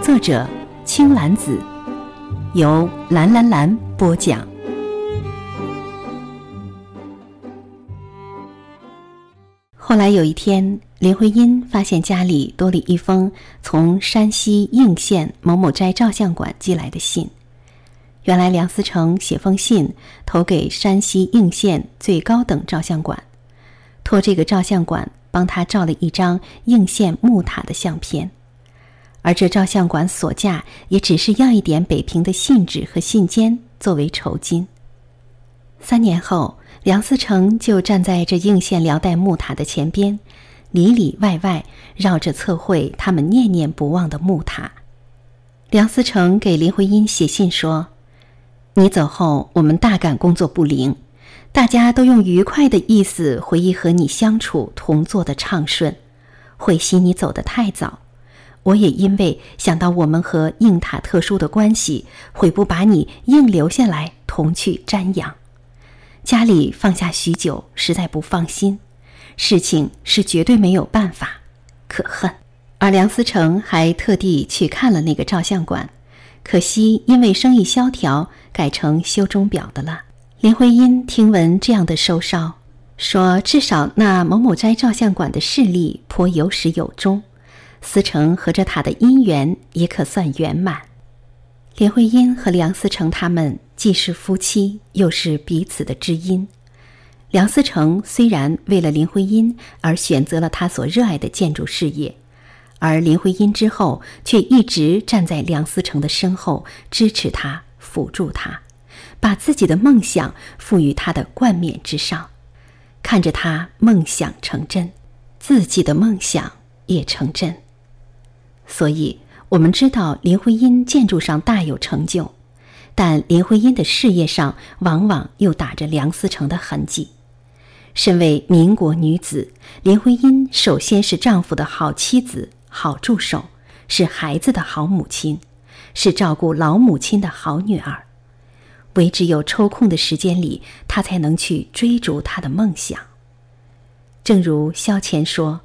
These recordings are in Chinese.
作者青兰子，由蓝蓝蓝播讲。后来有一天，林徽因发现家里多了一封从山西应县某某斋照相馆寄来的信。原来梁思成写封信投给山西应县最高等照相馆，托这个照相馆帮他照了一张应县木塔的相片，而这照相馆所价也只是要一点北平的信纸和信笺作为酬金。三年后。梁思成就站在这应县辽代木塔的前边，里里外外绕着测绘他们念念不忘的木塔。梁思成给林徽因写信说：“你走后，我们大感工作不灵，大家都用愉快的意思回忆和你相处同坐的畅顺，会惜你走得太早。我也因为想到我们和应塔特殊的关系，悔不把你硬留下来同去瞻仰。”家里放下许久，实在不放心，事情是绝对没有办法，可恨。而梁思成还特地去看了那个照相馆，可惜因为生意萧条，改成修钟表的了。林徽因听闻这样的收梢，说至少那某某斋照相馆的势力颇有始有终，思成和这塔的姻缘也可算圆满。林徽因和梁思成他们。既是夫妻，又是彼此的知音。梁思成虽然为了林徽因而选择了他所热爱的建筑事业，而林徽因之后却一直站在梁思成的身后，支持他、辅助他，把自己的梦想赋予他的冠冕之上，看着他梦想成真，自己的梦想也成真。所以，我们知道林徽因建筑上大有成就。但林徽因的事业上，往往又打着梁思成的痕迹。身为民国女子，林徽因首先是丈夫的好妻子、好助手，是孩子的好母亲，是照顾老母亲的好女儿。唯只有抽空的时间里，她才能去追逐她的梦想。正如萧乾说：“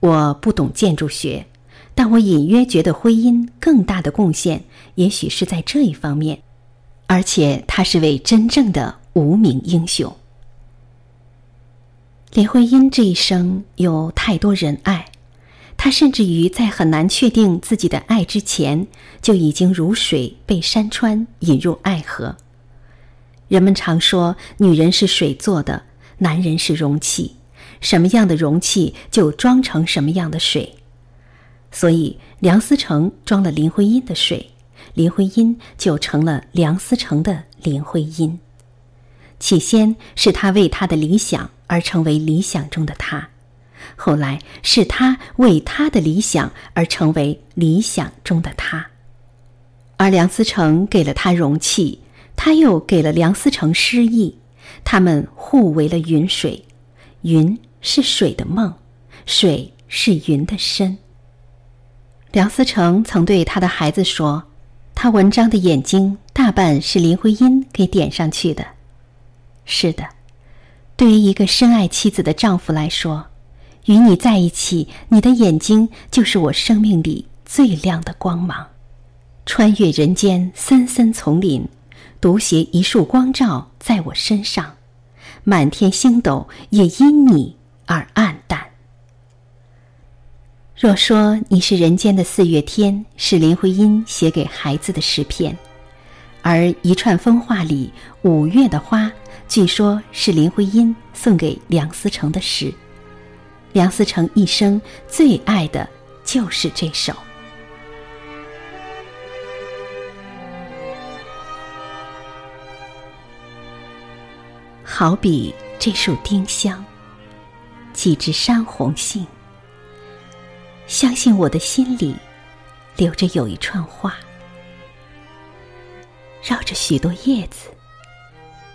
我不懂建筑学。”但我隐约觉得徽因更大的贡献，也许是在这一方面，而且他是位真正的无名英雄。林徽因这一生有太多人爱，她甚至于在很难确定自己的爱之前，就已经如水被山川引入爱河。人们常说，女人是水做的，男人是容器，什么样的容器就装成什么样的水。所以，梁思成装了林徽因的水，林徽因就成了梁思成的林徽因。起先是他为他的理想而成为理想中的他，后来是他为他的理想而成为理想中的他。而梁思成给了他容器，他又给了梁思成诗意，他们互为了云水。云是水的梦，水是云的身。梁思成曾对他的孩子说：“他文章的眼睛大半是林徽因给点上去的。”是的，对于一个深爱妻子的丈夫来说，与你在一起，你的眼睛就是我生命里最亮的光芒。穿越人间森森丛林，独携一束光照在我身上，满天星斗也因你而暗。若说你是人间的四月天，是林徽因写给孩子的诗篇；而一串风话里五月的花，据说是林徽因送给梁思成的诗。梁思成一生最爱的就是这首。好比这束丁香，几枝山红杏。相信我的心里，留着有一串话，绕着许多叶子，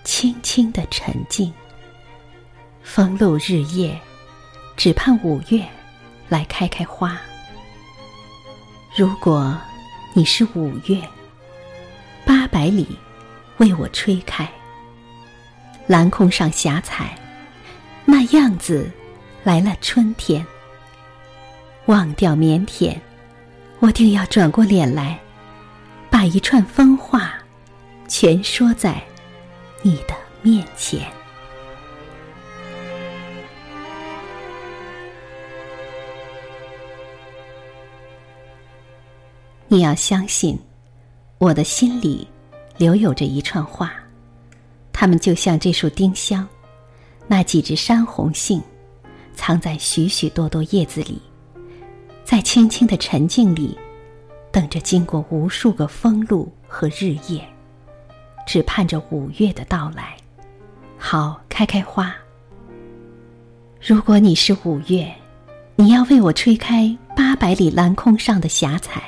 轻轻的沉静。风露日夜，只盼五月来开开花。如果你是五月，八百里为我吹开。蓝空上霞彩，那样子来了春天。忘掉腼腆，我定要转过脸来，把一串风话全说在你的面前。你要相信，我的心里留有着一串话，它们就像这束丁香，那几只山红杏，藏在许许多多叶子里，在轻轻的沉静里，等着经过无数个风露和日夜，只盼着五月的到来，好开开花。如果你是五月，你要为我吹开八百里蓝空上的霞彩。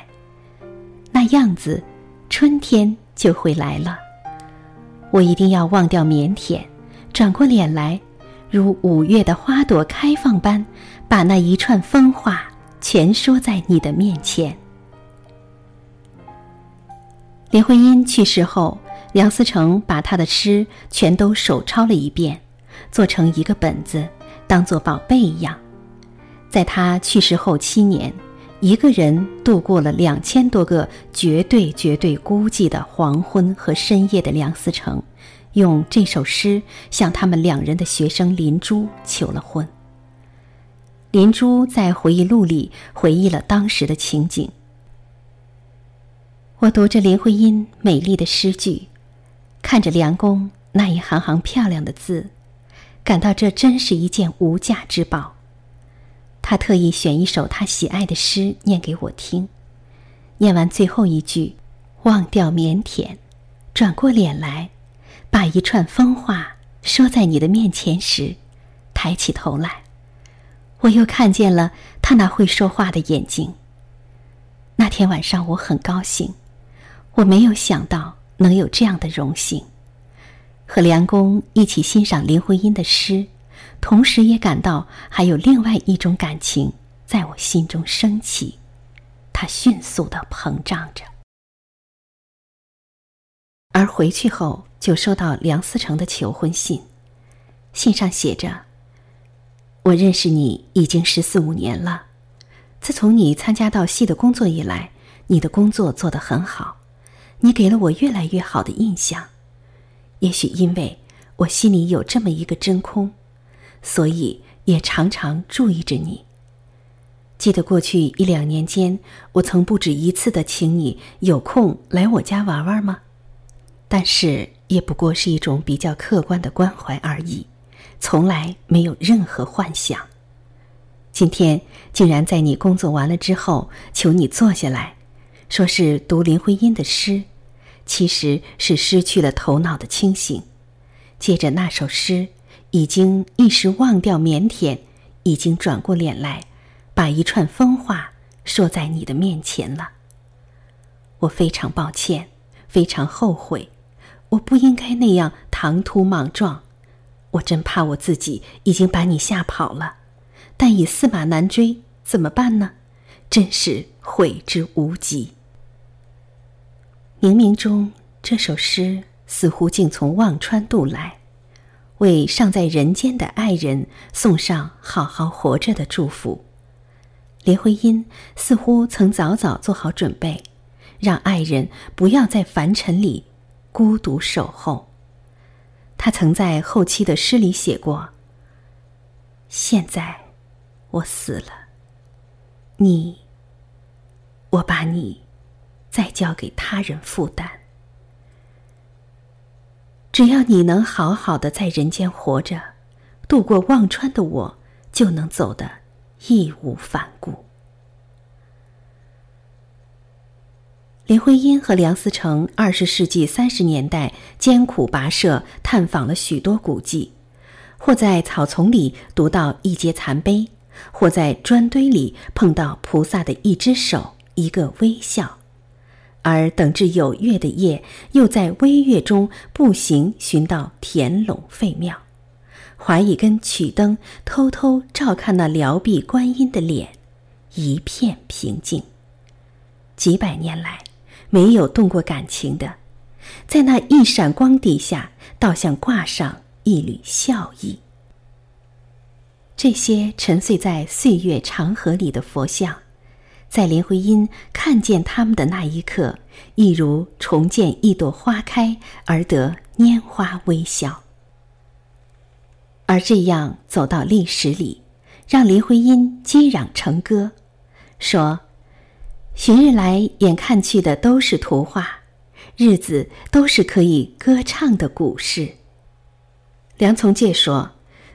那样子，春天就会来了。我一定要忘掉腼腆，转过脸来，如五月的花朵开放般，把那一串风话全说在你的面前。林徽因去世后，梁思成把她的诗全都手抄了一遍，做成一个本子，当做宝贝一样。在他去世后七年。一个人度过了两千多个绝对绝对孤寂的黄昏和深夜的梁思成，用这首诗向他们两人的学生林珠求了婚。林珠在回忆录里回忆了当时的情景。我读着林徽因美丽的诗句，看着梁公那一行行漂亮的字，感到这真是一件无价之宝。他特意选一首他喜爱的诗念给我听，念完最后一句“忘掉腼腆，转过脸来，把一串风话说在你的面前”时，抬起头来，我又看见了他那会说话的眼睛。那天晚上我很高兴，我没有想到能有这样的荣幸，和梁公一起欣赏林徽因的诗。同时也感到还有另外一种感情在我心中升起，它迅速的膨胀着。而回去后就收到梁思成的求婚信，信上写着：“我认识你已经十四五年了，自从你参加到戏的工作以来，你的工作做得很好，你给了我越来越好的印象。也许因为我心里有这么一个真空。”所以也常常注意着你。记得过去一两年间，我曾不止一次的请你有空来我家玩玩吗？但是也不过是一种比较客观的关怀而已，从来没有任何幻想。今天竟然在你工作完了之后，求你坐下来，说是读林徽因的诗，其实是失去了头脑的清醒，借着那首诗。已经一时忘掉腼腆，已经转过脸来，把一串疯话说在你的面前了。我非常抱歉，非常后悔，我不应该那样唐突莽撞，我真怕我自己已经把你吓跑了，但已驷马难追，怎么办呢？真是悔之无及。冥冥中，这首诗似乎竟从忘川渡来。为尚在人间的爱人送上好好活着的祝福。林徽因似乎曾早早做好准备，让爱人不要在凡尘里孤独守候。他曾在后期的诗里写过：“现在我死了，你，我把你再交给他人负担。”只要你能好好的在人间活着，度过忘川的我，就能走得义无反顾。林徽因和梁思成二十世纪三十年代艰苦跋涉，探访了许多古迹，或在草丛里读到一节残碑，或在砖堆里碰到菩萨的一只手、一个微笑，而等至有月的夜，又在微月中步行寻到田垄废庙，划一根曲灯，偷偷照看那辽壁观音的脸，一片平静。几百年来，没有动过感情的，在那一闪光底下，倒像挂上一缕笑意。这些沉睡在岁月长河里的佛像，在林徽因看见他们的那一刻，一如重见一朵花开而得拈花微笑。而这样走到历史里，让林徽因接壤成歌，说：“寻日来，眼看去的都是图画，日子都是可以歌唱的古事。”梁从诫说。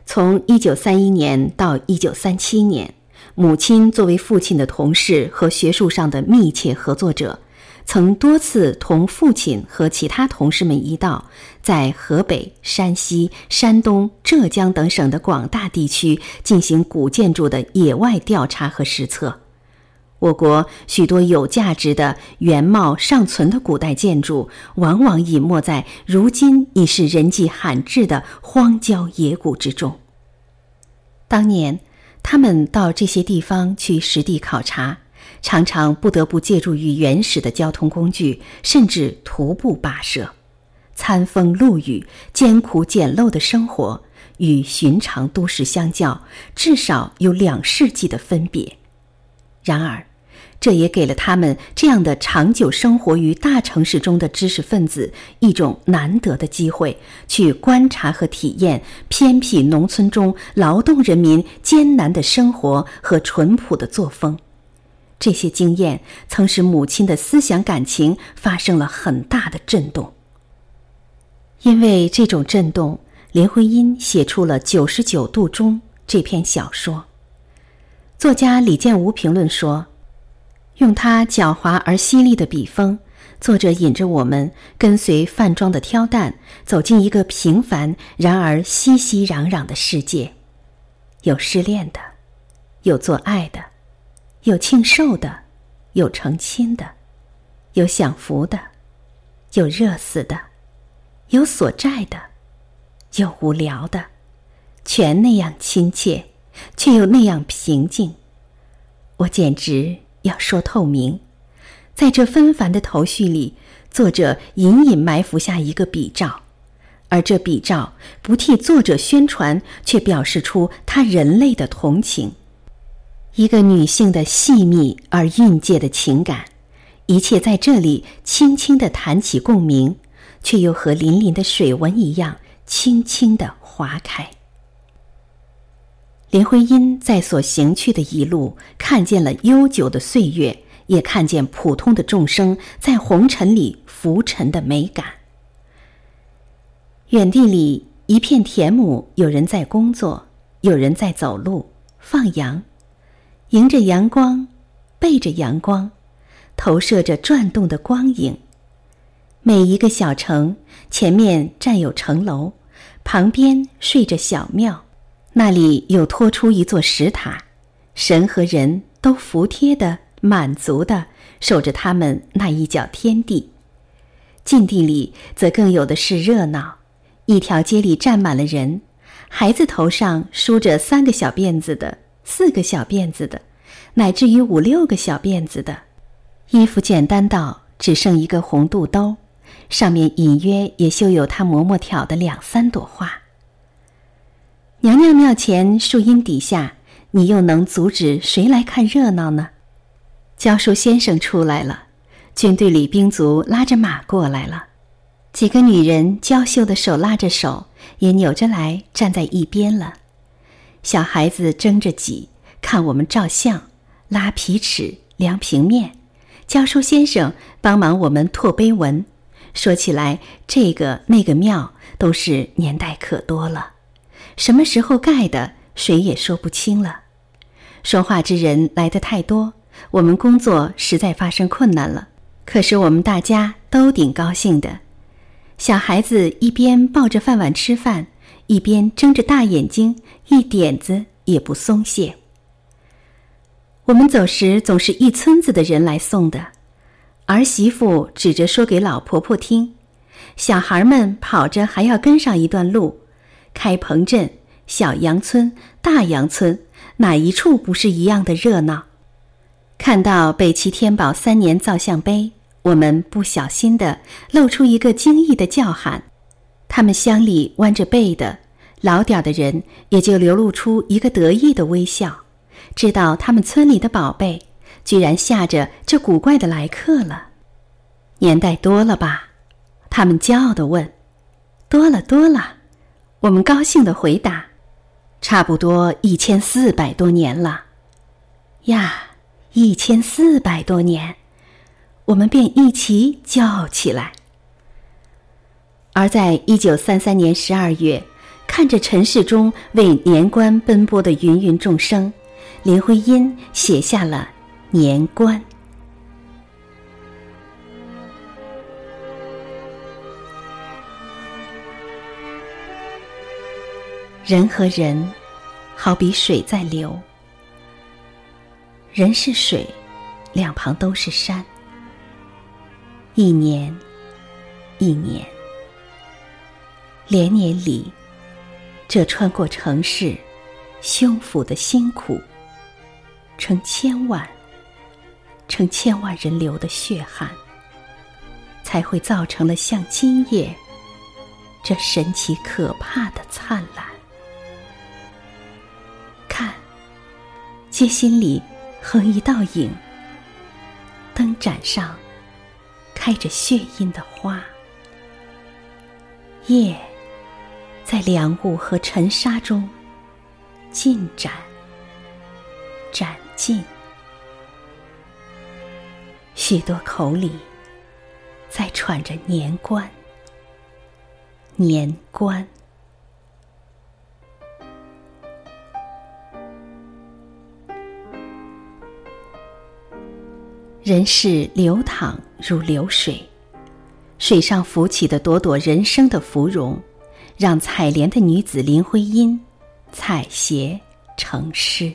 从一九三一年到一九三七年，母亲作为父亲的同事和学术上的密切合作者，曾多次同父亲和其他同事们一道，在河北、山西、山东、浙江等省的广大地区进行古建筑的野外调查和实测。我国许多有价值的原貌尚存的古代建筑，往往隐没在如今已是人迹罕至的荒郊野谷之中。当年，他们到这些地方去实地考察，常常不得不借助于原始的交通工具，甚至徒步跋涉，餐风露雨、艰苦简陋的生活，与寻常都市相较，至少有两世纪的分别。然而，这也给了他们这样的长久生活于大城市中的知识分子一种难得的机会，去观察和体验偏僻农村中劳动人民艰难的生活和淳朴的作风。这些经验曾使母亲的思想感情发生了很大的震动。因为这种震动，林徽因写出了《九十九度钟》这篇小说。作家李建吾评论说。用他狡猾而犀利的笔锋，作者引着我们跟随饭庄的挑担，走进一个平凡然而熙熙攘攘的世界。有失恋的，有做爱的，有庆寿的，有成亲的，有享福的，有热死的，有所债的，有无聊的，全那样亲切，却又那样平静。我简直。要说透明，在这纷繁的头绪里，作者隐隐埋伏下一个比照，而这比照不替作者宣传，却表示出他人类的同情，一个女性的细密而蕴藉的情感，一切在这里轻轻的弹起共鸣，却又和粼粼的水纹一样轻轻的划开。林徽因在所行去的一路，看见了悠久的岁月，也看见普通的众生在红尘里浮沉的美感。远地里一片田亩，有人在工作，有人在走路放羊，迎着阳光，背着阳光，投射着转动的光影。每一个小城前面站有城楼，旁边睡着小庙。那里又托出一座石塔，神和人都服帖的、满足的守着他们那一角天地。近地里则更有的是热闹，一条街里站满了人，孩子头上梳着三个小辫子的、四个小辫子的，乃至于五六个小辫子的，衣服简单到只剩一个红肚兜，上面隐约也绣有他嬷嬷挑的两三朵花。娘娘庙前树荫底下，你又能阻止谁来看热闹呢？教书先生出来了，军队里兵卒拉着马过来了，几个女人娇羞的手拉着手，也扭着来站在一边了。小孩子争着挤，看我们照相，拉皮尺，量平面。教书先生帮忙我们拓碑文。说起来，这个那个庙都是年代可多了。什么时候盖的，谁也说不清了。说话之人来的太多，我们工作实在发生困难了。可是我们大家都挺高兴的。小孩子一边抱着饭碗吃饭，一边睁着大眼睛，一点子也不松懈。我们走时总是一村子的人来送的，儿媳妇指着说给老婆婆听，小孩们跑着还要跟上一段路。开棚镇、小杨村、大杨村，哪一处不是一样的热闹？看到北齐天宝三年造像碑，我们不小心的露出一个惊异的叫喊。他们乡里弯着背的老点儿的人，也就流露出一个得意的微笑。知道他们村里的宝贝居然吓着这古怪的来客了，年代多了吧？他们骄傲的问。多了，多了。我们高兴的回答。差不多一千四百多年了。呀，一千四百多年，我们便一起叫起来。而在一九三三年十二月，看着尘世中为年关奔波的芸芸众生。林徽因写下了《年关》。人和人，好比水在流。人是水，两旁都是山。一年，一年，连年里，这穿过城市、胸腹的辛苦。成千万、成千万人流的血汗，才会造成了像今夜这神奇可怕的灿烂。街心里横一道影，灯盏上开着血印的花，夜在凉雾和尘沙中进展。展尽，许多口里在喘着年关，年关。人世流淌如流水，水上浮起的朵朵人生的芙蓉，让采莲的女子林徽因采撷成诗。